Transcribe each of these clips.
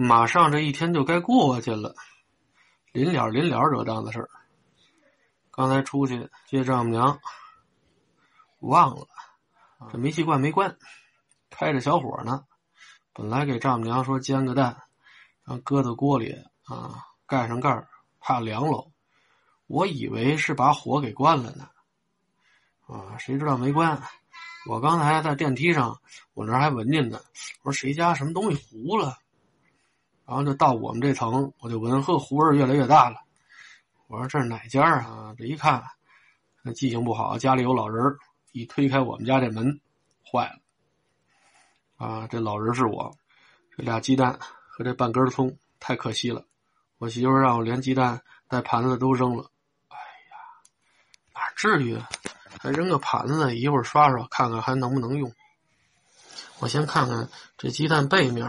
马上这一天就该过去了，临了临了惹当的事儿。刚才出去接丈母娘，忘了这煤气罐没关，开着小火呢。本来给丈母娘说煎个蛋，然后搁到锅里啊，盖上盖儿，怕凉喽。我以为是把火给关了呢，啊，谁知道没关。我刚才在电梯上，我那还闻见呢。我说谁家什么东西糊了？然后就到我们这层，我就闻，呵，糊味越来越大了。我说这是哪家啊？这一看，那记性不好，家里有老人一推开我们家这门，坏了。啊，这老人是我，这俩鸡蛋和这半根葱太可惜了。我媳妇让我连鸡蛋带盘子都扔了。哎呀，哪至于？还扔个盘子，一会儿刷刷看看还能不能用。我先看看这鸡蛋背面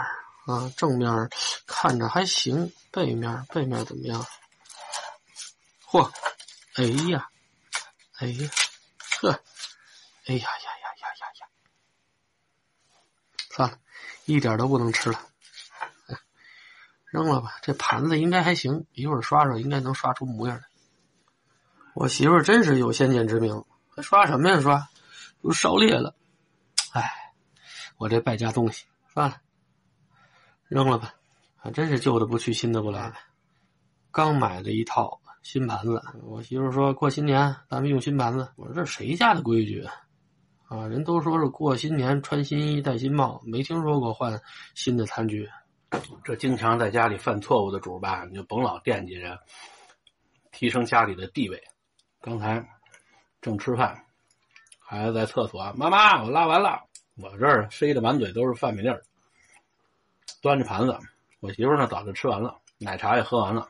啊，正面看着还行，背面背面怎么样？嚯，哎呀，哎呀，呵，哎呀呀呀呀呀呀！算了，一点都不能吃了，扔了吧。这盘子应该还行，一会儿刷刷应该能刷出模样来。我媳妇儿真是有先见之明。还刷什么呀？刷都烧裂了，哎，我这败家东西，算了，扔了吧。还，真是旧的不去，新的不来。刚买了一套新盘子，我媳妇说过新年咱们用新盘子。我说这谁家的规矩啊？人都说是过新年穿新衣戴新帽，没听说过换新的餐具。这经常在家里犯错误的主吧，你就甭老惦记着提升家里的地位。刚才。正吃饭，孩子在厕所。妈妈，我拉完了。我这儿塞的满嘴都是饭米粒儿，端着盘子。我媳妇呢，早就吃完了，奶茶也喝完了，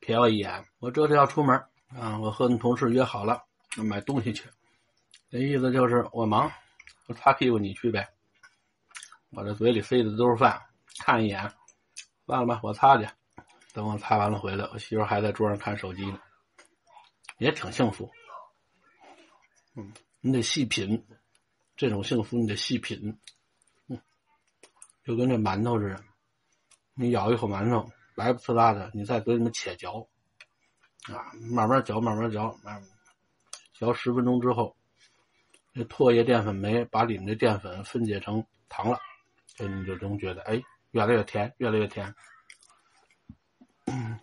瞥我一眼。我这是要出门啊，我和你同事约好了买东西去。这意思就是我忙，我擦屁股你去呗。我这嘴里塞的都是饭，看一眼，算了吧，我擦去。等我擦完了回来，我媳妇还在桌上看手机呢，也挺幸福。嗯，你得细品，这种幸福你得细品。嗯，就跟这馒头似的，你咬一口馒头，白不呲啦的，你在嘴里面且嚼，啊，慢慢嚼，慢慢嚼，慢嚼十分钟之后，这唾液淀粉酶把里面的淀粉分解成糖了，这你就能觉得，哎，越来越甜，越来越甜。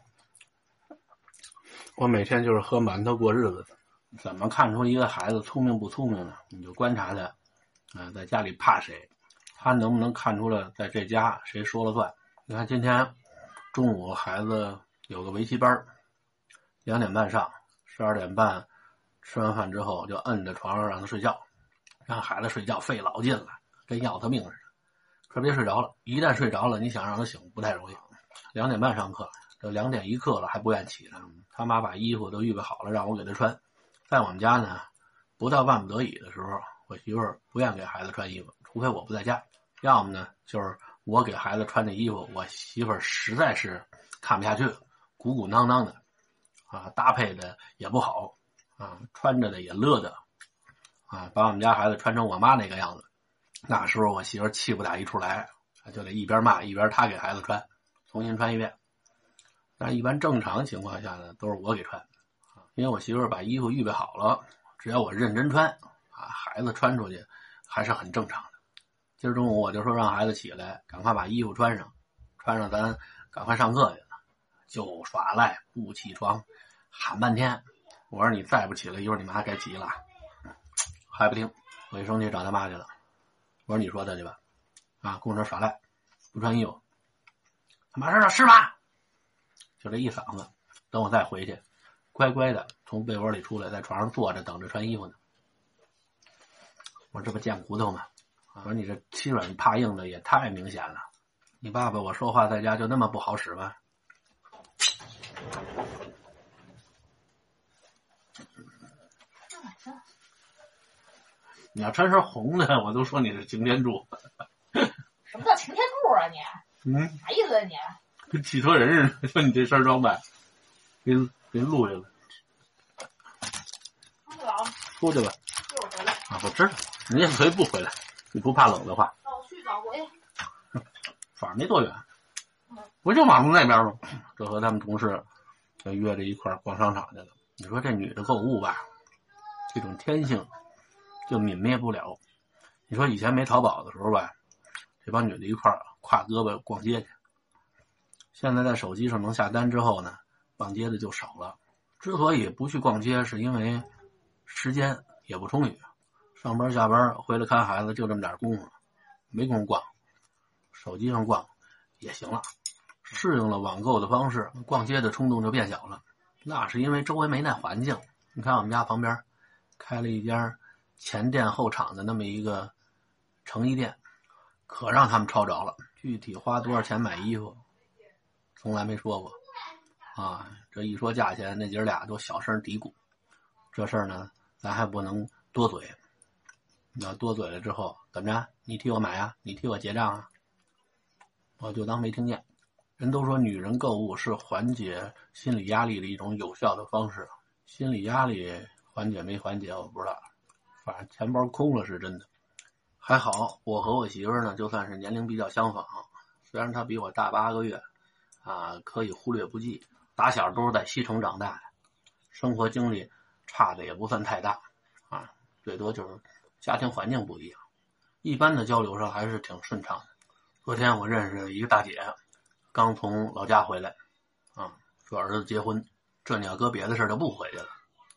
我每天就是喝馒头过日子。怎么看出一个孩子聪明不聪明呢？你就观察他，啊，在家里怕谁，他能不能看出来在这家谁说了算？你看今天中午孩子有个围棋班，两点半上，十二点半吃完饭之后就摁在床上让他睡觉，让孩子睡觉费老劲了，跟要他命似的，可别睡着了。一旦睡着了，你想让他醒不太容易。两点半上课，这两点一刻了还不愿起来，他妈把衣服都预备好了，让我给他穿。在我们家呢，不到万不得已的时候，我媳妇儿不愿给孩子穿衣服，除非我不在家。要么呢，就是我给孩子穿的衣服，我媳妇实在是看不下去了，鼓鼓囊囊的，啊，搭配的也不好，啊，穿着的也勒的，啊，把我们家孩子穿成我妈那个样子。那时候我媳妇气不打一处来，就得一边骂一边她给孩子穿，重新穿一遍。但一般正常情况下呢，都是我给穿。因为我媳妇把衣服预备好了，只要我认真穿，啊，孩子穿出去还是很正常的。今儿中午我就说让孩子起来，赶快把衣服穿上，穿上咱赶快上课去了，就耍赖不起床，喊半天。我说你再不起来，一会儿你妈该急了，还不听，我一生气找他妈去了。我说你说他去吧，啊，跟我这耍赖，不穿衣服，他妈说是吗？就这一嗓子，等我再回去。乖乖的从被窝里出来，在床上坐着等着穿衣服呢。我说这不贱骨头吗？我说你这欺软怕硬的也太明显了。你爸爸我说话在家就那么不好使吗？你要穿身红的，我都说你是擎天柱。什么叫擎天柱啊你？嗯，啥意思啊你？跟汽车人似的，说你这身装扮。给给录下来。出去吧。啊，我知道，你也可以不回来，你不怕冷的话。那我去找回。反正没多远。不就马路那边吗？这和他们同事就约着一块逛商场去了。你说这女的购物吧，这种天性就泯灭不了。你说以前没淘宝的时候吧，这帮女的一块挎胳膊逛街去。现在在手机上能下单之后呢，逛街的就少了。之所以不去逛街，是因为时间也不充裕，上班下班回来看孩子就这么点功夫，没工夫逛。手机上逛也行了，适应了网购的方式，逛街的冲动就变小了。那是因为周围没那环境。你看我们家旁边开了一家前店后厂的那么一个成衣店，可让他们抄着了。具体花多少钱买衣服，从来没说过。啊，这一说价钱，那姐俩都小声嘀咕。这事儿呢，咱还不能多嘴。你要多嘴了之后，怎么着？你替我买啊？你替我结账啊？我就当没听见。人都说女人购物是缓解心理压力的一种有效的方式，心理压力缓解没缓解我不知道，反正钱包空了是真的。还好我和我媳妇呢，就算是年龄比较相仿，虽然她比我大八个月，啊，可以忽略不计。打小都是在西城长大的，生活经历差的也不算太大，啊，最多就是家庭环境不一样，一般的交流上还是挺顺畅的。昨天我认识一个大姐。刚从老家回来，啊，说儿子结婚，这你要搁别的事儿就不回去了，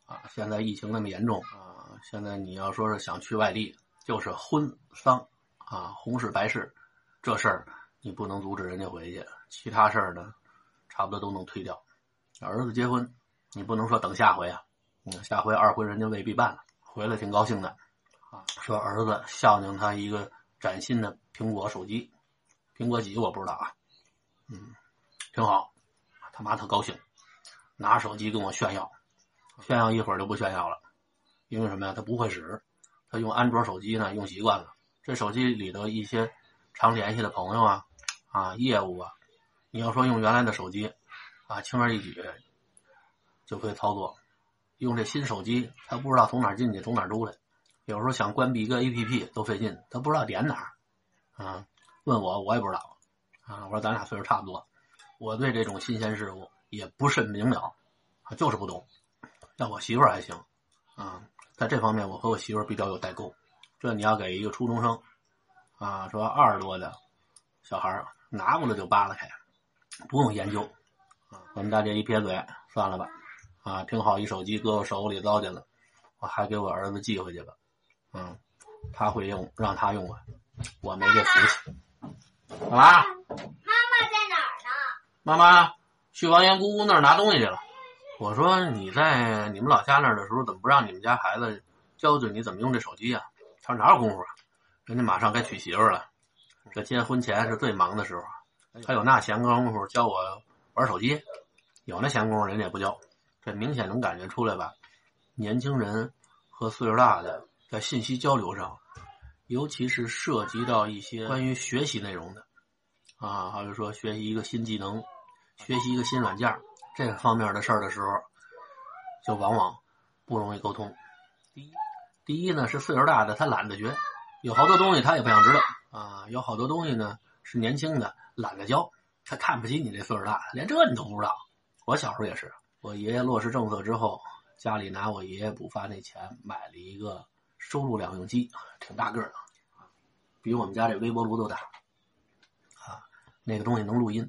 啊，现在疫情那么严重，啊，现在你要说是想去外地，就是婚丧，啊，红事白事，这事儿你不能阻止人家回去，其他事儿呢，差不多都能推掉。儿子结婚，你不能说等下回啊，嗯，下回二婚人家未必办了，回来挺高兴的，啊，说儿子孝敬他一个崭新的苹果手机，苹果几我不知道啊。嗯，挺好，他妈特高兴，拿手机跟我炫耀，炫耀一会儿就不炫耀了，因为什么呀？他不会使，他用安卓手机呢，用习惯了。这手机里头一些常联系的朋友啊，啊，业务啊，你要说用原来的手机，啊，轻而易举就可以操作。用这新手机，他不知道从哪进去，从哪出来，有时候想关闭一个 APP 都费劲，他不知道点哪儿，啊，问我我也不知道。啊，我说咱俩岁数差不多，我对这种新鲜事物也不甚明了，啊，就是不懂。但我媳妇儿还行，啊，在这方面我和我媳妇儿比较有代沟。这你要给一个初中生，啊，说二十多的小孩拿过来就扒拉开，不用研究。啊，我们大姐一撇嘴，算了吧。啊，挺好一手机搁我手里糟践了，我还给我儿子寄回去吧。嗯，他会用，让他用吧，我没这福气。干嘛？妈妈在哪呢？妈妈去王岩姑姑那儿拿东西去了。我说你在你们老家那儿的时候，怎么不让你们家孩子教教你怎么用这手机啊？他说哪有功夫啊？人家马上该娶媳妇了，这结婚前是最忙的时候，还有那闲工夫教我玩手机？有那闲工夫人家也不教。这明显能感觉出来吧？年轻人和岁数大的在信息交流上，尤其是涉及到一些关于学习内容的。啊，好比说学习一个新技能，学习一个新软件这方面的事儿的时候，就往往不容易沟通。第一，第一呢是岁数大的他懒得学，有好多东西他也不想知道啊。有好多东西呢是年轻的懒得教，他看不起你这岁数大的，连这你都不知道。我小时候也是，我爷爷落实政策之后，家里拿我爷爷补发那钱买了一个收入两用机，挺大个的，比我们家这微波炉都大啊。那个东西能录音，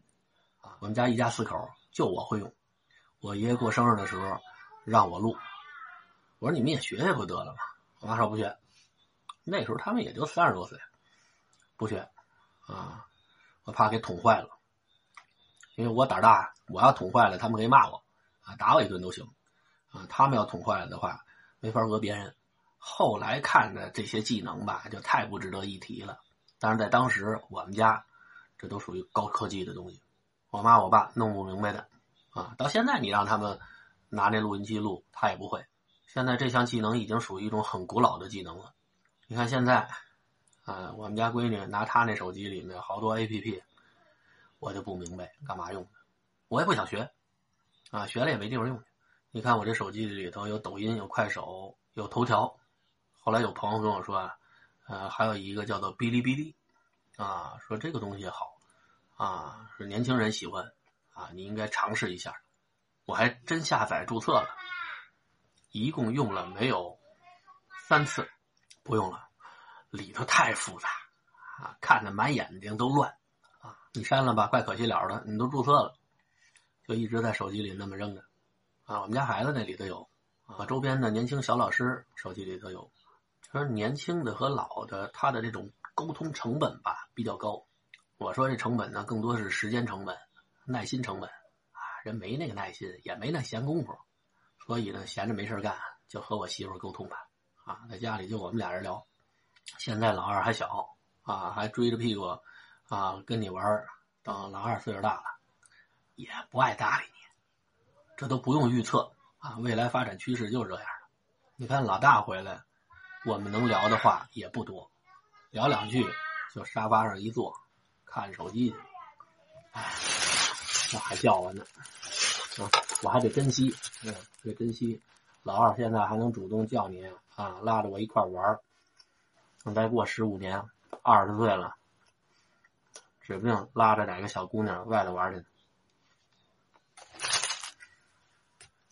啊，我们家一家四口就我会用。我爷爷过生日的时候让我录，我说你们也学学不得了吗？我妈说不学。那时候他们也就三十多岁，不学，啊，我怕给捅坏了，因为我胆大，我要捅坏了，他们可以骂我，啊，打我一顿都行，啊，他们要捅坏了的话，没法讹别人。后来看的这些技能吧，就太不值得一提了。但是在当时我们家。这都属于高科技的东西，我妈我爸弄不明白的，啊，到现在你让他们拿那录音机录，他也不会。现在这项技能已经属于一种很古老的技能了。你看现在，啊，我们家闺女拿她那手机里面好多 A P P，我就不明白干嘛用的，我也不想学，啊，学了也没地方用。你看我这手机里头有抖音、有快手、有头条，后来有朋友跟我说啊，呃，还有一个叫做哔哩哔哩。啊，说这个东西好，啊，是年轻人喜欢啊，你应该尝试一下。我还真下载注册了，一共用了没有三次，不用了，里头太复杂啊，看着满眼睛都乱啊。你删了吧，怪可惜了的，你都注册了，就一直在手机里那么扔着啊。我们家孩子那里头有啊，周边的年轻小老师手机里头有。说年轻的和老的，他的这种沟通成本吧比较高。我说这成本呢，更多是时间成本、耐心成本啊。人没那个耐心，也没那闲工夫，所以呢，闲着没事干，就和我媳妇沟通吧。啊，在家里就我们俩人聊。现在老二还小啊，还追着屁股啊跟你玩。等老二岁数大了，也不爱搭理你。这都不用预测啊，未来发展趋势就是这样的。你看老大回来。我们能聊的话也不多，聊两句就沙发上一坐，看手机去。哎，这还叫我呢，我还得珍惜，嗯，得珍惜。老二现在还能主动叫你啊，拉着我一块玩。等再过十五年，二十岁了，指不定拉着哪个小姑娘外头玩去呢。